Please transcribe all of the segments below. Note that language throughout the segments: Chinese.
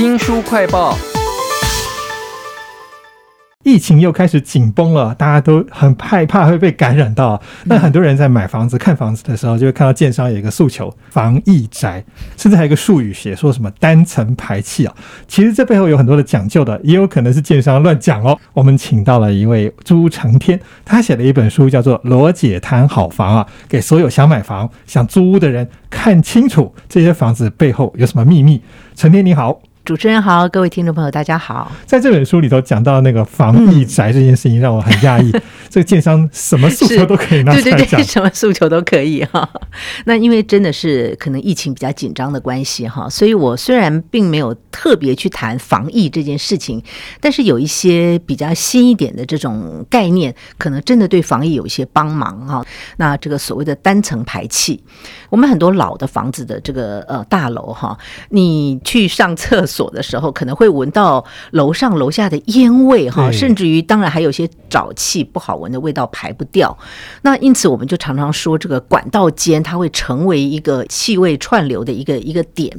新书快报。疫情又开始紧绷了，大家都很害怕会被感染到。那很多人在买房子、看房子的时候，就会看到建商有一个诉求——防疫宅，甚至还有一个术语写说什么单层排气啊。其实这背后有很多的讲究的，也有可能是建商乱讲哦。我们请到了一位朱成天，他写了一本书，叫做《罗姐谈好房》啊，给所有想买房、想租屋的人看清楚这些房子背后有什么秘密。成天你好。主持人好，各位听众朋友，大家好。在这本书里头讲到那个防疫宅这件事情，让我很讶异。这个建商什么诉求都可以拿出来讲，什么诉求都可以哈。那因为真的是可能疫情比较紧张的关系哈，所以我虽然并没有特别去谈防疫这件事情，但是有一些比较新一点的这种概念，可能真的对防疫有一些帮忙哈。那这个所谓的单层排气，我们很多老的房子的这个呃大楼哈，你去上厕所。的时候可能会闻到楼上楼下的烟味哈，甚至于当然还有些沼气不好闻的味道排不掉。那因此我们就常常说这个管道间它会成为一个气味串流的一个一个点。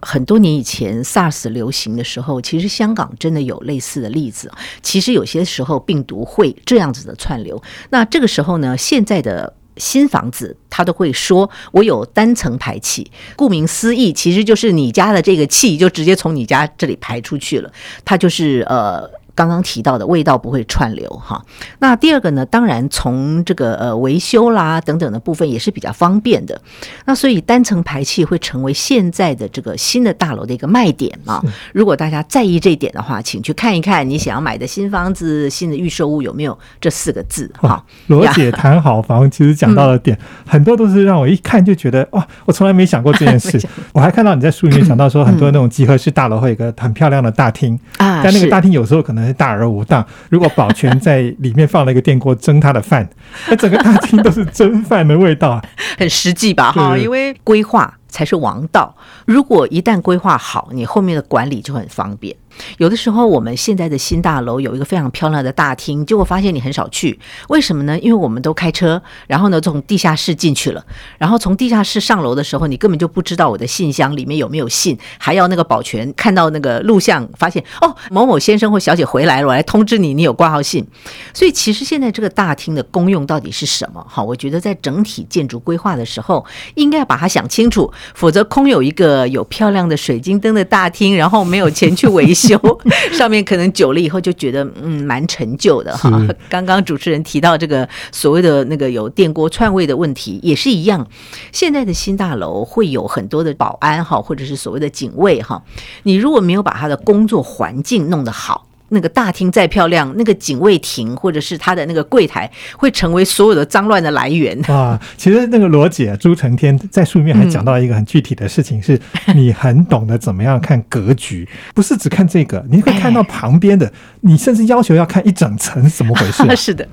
很多年以前 SARS 流行的时候，其实香港真的有类似的例子。其实有些时候病毒会这样子的串流。那这个时候呢，现在的。新房子，他都会说，我有单层排气。顾名思义，其实就是你家的这个气就直接从你家这里排出去了。它就是呃。刚刚提到的味道不会串流哈，那第二个呢，当然从这个呃维修啦等等的部分也是比较方便的，那所以单层排气会成为现在的这个新的大楼的一个卖点啊。如果大家在意这一点的话，请去看一看你想要买的新房子、新的预售屋有没有这四个字哈。罗姐谈好房，其实讲到的点很多都是让我一看就觉得哇，我从来没想过这件事。我还看到你在书里面讲到说，很多那种集合式大楼会有一个很漂亮的大厅啊，但那个大厅有时候可能。大而无当。如果保全在里面放了一个电锅蒸他的饭，那整个大厅都是蒸饭的味道，很实际吧？哈，因为规划才是王道。如果一旦规划好，你后面的管理就很方便。有的时候，我们现在的新大楼有一个非常漂亮的大厅，结果发现你很少去，为什么呢？因为我们都开车，然后呢从地下室进去了，然后从地下室上楼的时候，你根本就不知道我的信箱里面有没有信，还要那个保全看到那个录像，发现哦某某先生或小姐回来了，我来通知你，你有挂号信。所以其实现在这个大厅的功用到底是什么？哈，我觉得在整体建筑规划的时候，应该要把它想清楚，否则空有一个有漂亮的水晶灯的大厅，然后没有钱去维修。上面可能久了以后就觉得嗯蛮陈旧的哈。刚刚主持人提到这个所谓的那个有电锅串味的问题也是一样。现在的新大楼会有很多的保安哈，或者是所谓的警卫哈。你如果没有把他的工作环境弄得好。那个大厅再漂亮，那个警卫亭或者是他的那个柜台，会成为所有的脏乱的来源。啊，其实那个罗姐朱成天在书里面还讲到一个很具体的事情，是 你很懂得怎么样看格局，不是只看这个，你会看到旁边的，你甚至要求要看一整层，怎么回事？是的，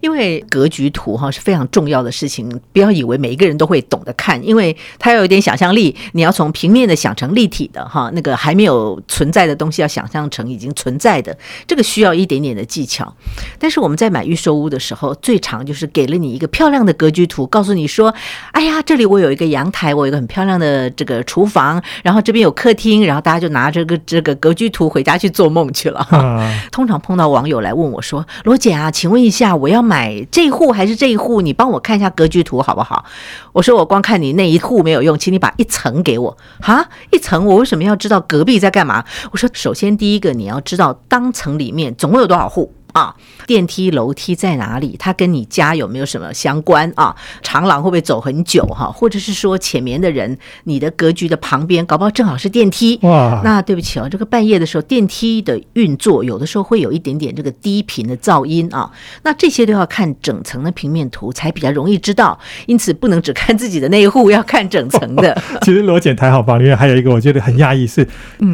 因为格局图哈是非常重要的事情，不要以为每一个人都会懂得看，因为他要有点想象力，你要从平面的想成立体的哈，那个还没有存在的东西要想象成已经存在的。这个需要一点点的技巧，但是我们在买预售屋的时候，最常就是给了你一个漂亮的格局图，告诉你说：“哎呀，这里我有一个阳台，我有一个很漂亮的这个厨房，然后这边有客厅，然后大家就拿这个这个格局图回家去做梦去了。”通常碰到网友来问我说：“罗姐啊，请问一下，我要买这一户还是这一户？你帮我看一下格局图好不好？”我说：“我光看你那一户没有用，请你把一层给我啊！一层我为什么要知道隔壁在干嘛？”我说：“首先第一个你要知道当层里。”里面总共有多少户？啊，电梯楼梯在哪里？它跟你家有没有什么相关啊？长廊会不会走很久哈？或者是说前面的人，你的格局的旁边，搞不好正好是电梯哇？那对不起哦，这个半夜的时候，电梯的运作有的时候会有一点点这个低频的噪音啊。那这些都要看整层的平面图才比较容易知道，因此不能只看自己的那一户，要看整层的。其实罗检台好房里面还有一个我觉得很压抑，是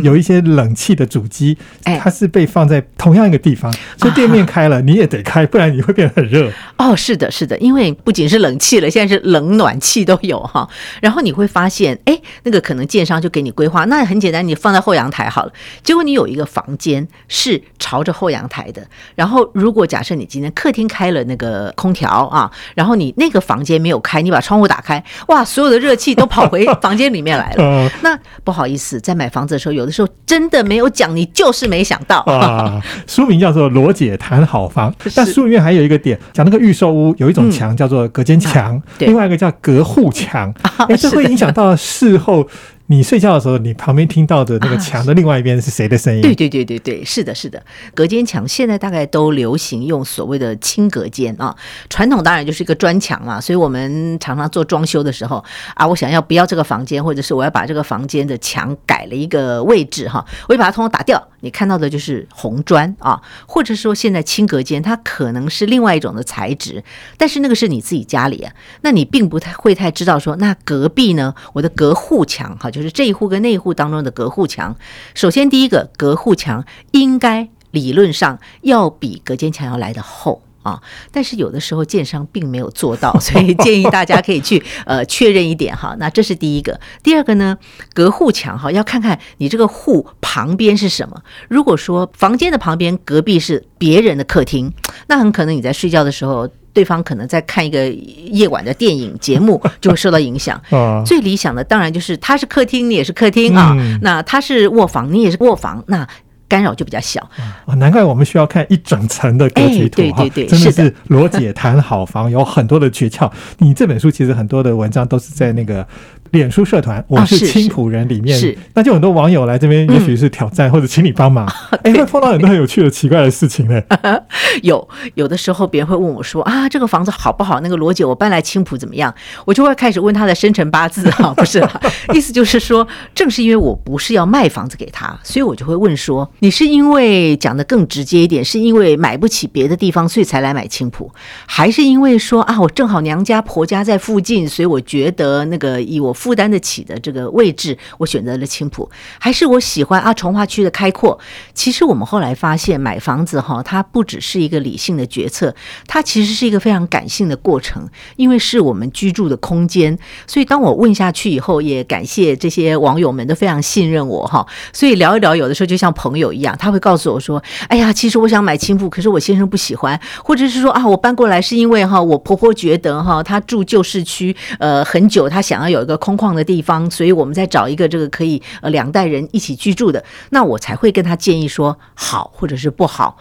有一些冷气的主机，它是被放在同样一个地方，所以电。面开了，你也得开，不然你会变得很热。哦，是的，是的，因为不仅是冷气了，现在是冷暖气都有哈。然后你会发现，哎，那个可能建商就给你规划，那很简单，你放在后阳台好了。结果你有一个房间是朝着后阳台的，然后如果假设你今天客厅开了那个空调啊，然后你那个房间没有开，你把窗户打开，哇，所有的热气都跑回房间里面来了。那不好意思，在买房子的时候，有的时候真的没有讲，你就是没想到。啊，书名叫做《罗姐谈好房》，但书里面还有一个点，讲那个预售屋有一种墙叫做隔间墙，另外一个叫隔户墙，哎，这会影响到事后。你睡觉的时候，你旁边听到的那个墙的另外一边是谁的声音？对对对对对，是的，是的。隔间墙现在大概都流行用所谓的轻隔间啊，传统当然就是一个砖墙嘛。所以我们常常做装修的时候啊，我想要不要这个房间，或者是我要把这个房间的墙改了一个位置哈，我就把它通通打掉。你看到的就是红砖啊，或者说现在轻隔间，它可能是另外一种的材质，但是那个是你自己家里啊，那你并不太会太知道说，那隔壁呢，我的隔户墙哈，就就是这一户跟那一户当中的隔户墙。首先第一个隔户墙应该理论上要比隔间墙要来的厚。啊，但是有的时候建商并没有做到，所以建议大家可以去呃确认一点哈。那这是第一个，第二个呢，隔户墙哈，要看看你这个户旁边是什么。如果说房间的旁边隔壁是别人的客厅，那很可能你在睡觉的时候，对方可能在看一个夜晚的电影节目，就会受到影响。最理想的当然就是他是客厅，你也是客厅啊。那他是卧房，你也是卧房，那。干扰就比较小啊，难怪我们需要看一整层的格局图哈，真的是罗姐谈好房有很多的诀窍。你这本书其实很多的文章都是在那个。脸书社团，我是青浦人里面，是那就很多网友来这边，也许是挑战或者请你帮忙，哎，会碰到很多很有趣的奇怪的事情呢。有有的时候别人会问我说啊，这个房子好不好？那个罗姐，我搬来青浦怎么样？我就会开始问他的生辰八字啊，不是，意思就是说，正是因为我不是要卖房子给他，所以我就会问说，你是因为讲的更直接一点，是因为买不起别的地方，所以才来买青浦，还是因为说啊，我正好娘家婆家在附近，所以我觉得那个以我。负担得起的这个位置，我选择了青浦，还是我喜欢啊从化区的开阔。其实我们后来发现，买房子哈，它不只是一个理性的决策，它其实是一个非常感性的过程，因为是我们居住的空间。所以当我问下去以后，也感谢这些网友们都非常信任我哈。所以聊一聊，有的时候就像朋友一样，他会告诉我说：“哎呀，其实我想买青浦，可是我先生不喜欢，或者是说啊，我搬过来是因为哈，我婆婆觉得哈，她住旧市区呃很久，她想要有一个空。”空旷的地方，所以我们在找一个这个可以呃两代人一起居住的，那我才会跟他建议说好或者是不好。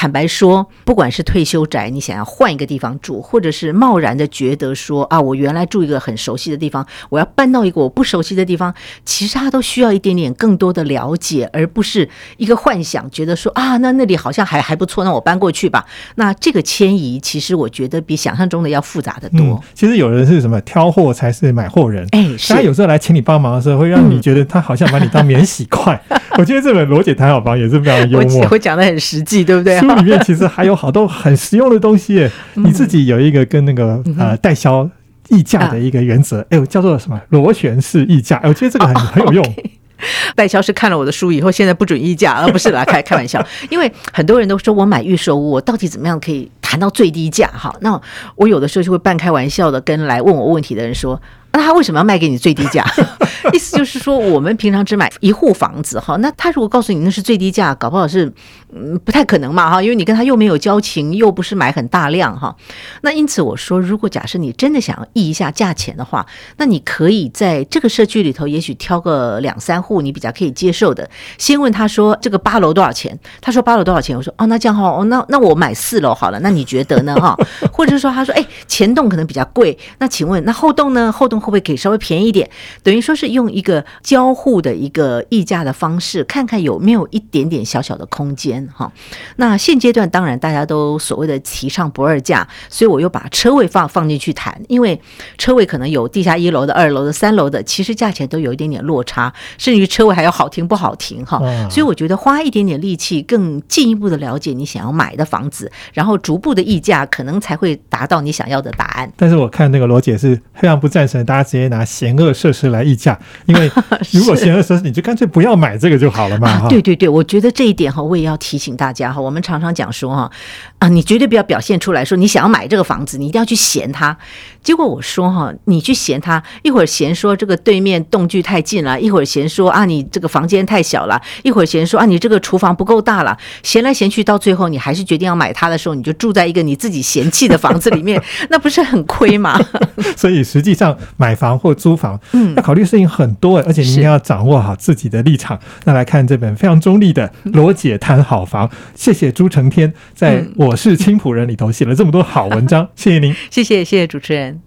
坦白说，不管是退休宅，你想要换一个地方住，或者是贸然的觉得说啊，我原来住一个很熟悉的地方，我要搬到一个我不熟悉的地方，其实它都需要一点点更多的了解，而不是一个幻想，觉得说啊，那那里好像还还不错，那我搬过去吧。那这个迁移，其实我觉得比想象中的要复杂的多。其实有人是什么挑货才是买货人，哎，他有时候来请你帮忙的时候，会让你觉得他好像把你当免洗块。我觉得这本罗姐谈好房也是非常幽默，会讲的很实际，对不对？书里面其实还有好多很实用的东西。你自己有一个跟那个呃代销议价的一个原则，哎呦，叫做什么螺旋式议价？哎，我觉得这个很很有用。代销是看了我的书以后，现在不准议价，而不是啦，开开玩笑。因为很多人都说我买预售屋，我到底怎么样可以谈到最低价？哈，那我有的时候就会半开玩笑的跟来问我问题的人说。那他为什么要卖给你最低价？意思就是说，我们平常只买一户房子哈。那他如果告诉你那是最低价，搞不好是嗯不太可能嘛哈，因为你跟他又没有交情，又不是买很大量哈。那因此我说，如果假设你真的想要议一下价钱的话，那你可以在这个社区里头，也许挑个两三户你比较可以接受的。先问他说这个八楼多少钱？他说八楼多少钱？我说哦，那这样哈，哦那那我买四楼好了。那你觉得呢哈？或者是说他说哎前栋可能比较贵，那请问那后栋呢？后栋会不会给稍微便宜一点？等于说是用一个交互的一个议价的方式，看看有没有一点点小小的空间哈。那现阶段当然大家都所谓的提倡不二价，所以我又把车位放放进去谈，因为车位可能有地下一楼的、二楼的、三楼的，其实价钱都有一点点落差，甚至于车位还有好停不好停哈。所以我觉得花一点点力气，更进一步的了解你想要买的房子，然后逐步的议价，可能才会达到你想要的答案。但是我看那个罗姐是非常不赞成。大家直接拿险恶设施来议价，因为 如果险恶设施，你就干脆不要买这个就好了嘛。啊，对对对，我觉得这一点哈，我也要提醒大家哈。我们常常讲说哈，啊，你绝对不要表现出来说你想要买这个房子，你一定要去嫌它。结果我说哈，你去嫌他，一会儿嫌说这个对面动距太近了，一会儿嫌说啊你这个房间太小了，一会儿嫌说啊你这个厨房不够大了，嫌来嫌去，到最后你还是决定要买它的时候，你就住在一个你自己嫌弃的房子里面，那不是很亏吗？所以实际上买房或租房，嗯，要考虑事情很多，而且你一定要掌握好自己的立场。那来看这本非常中立的《罗姐谈好房》，谢谢朱成天在我是青浦人里头写了这么多好文章，谢谢您，谢谢谢谢主持人。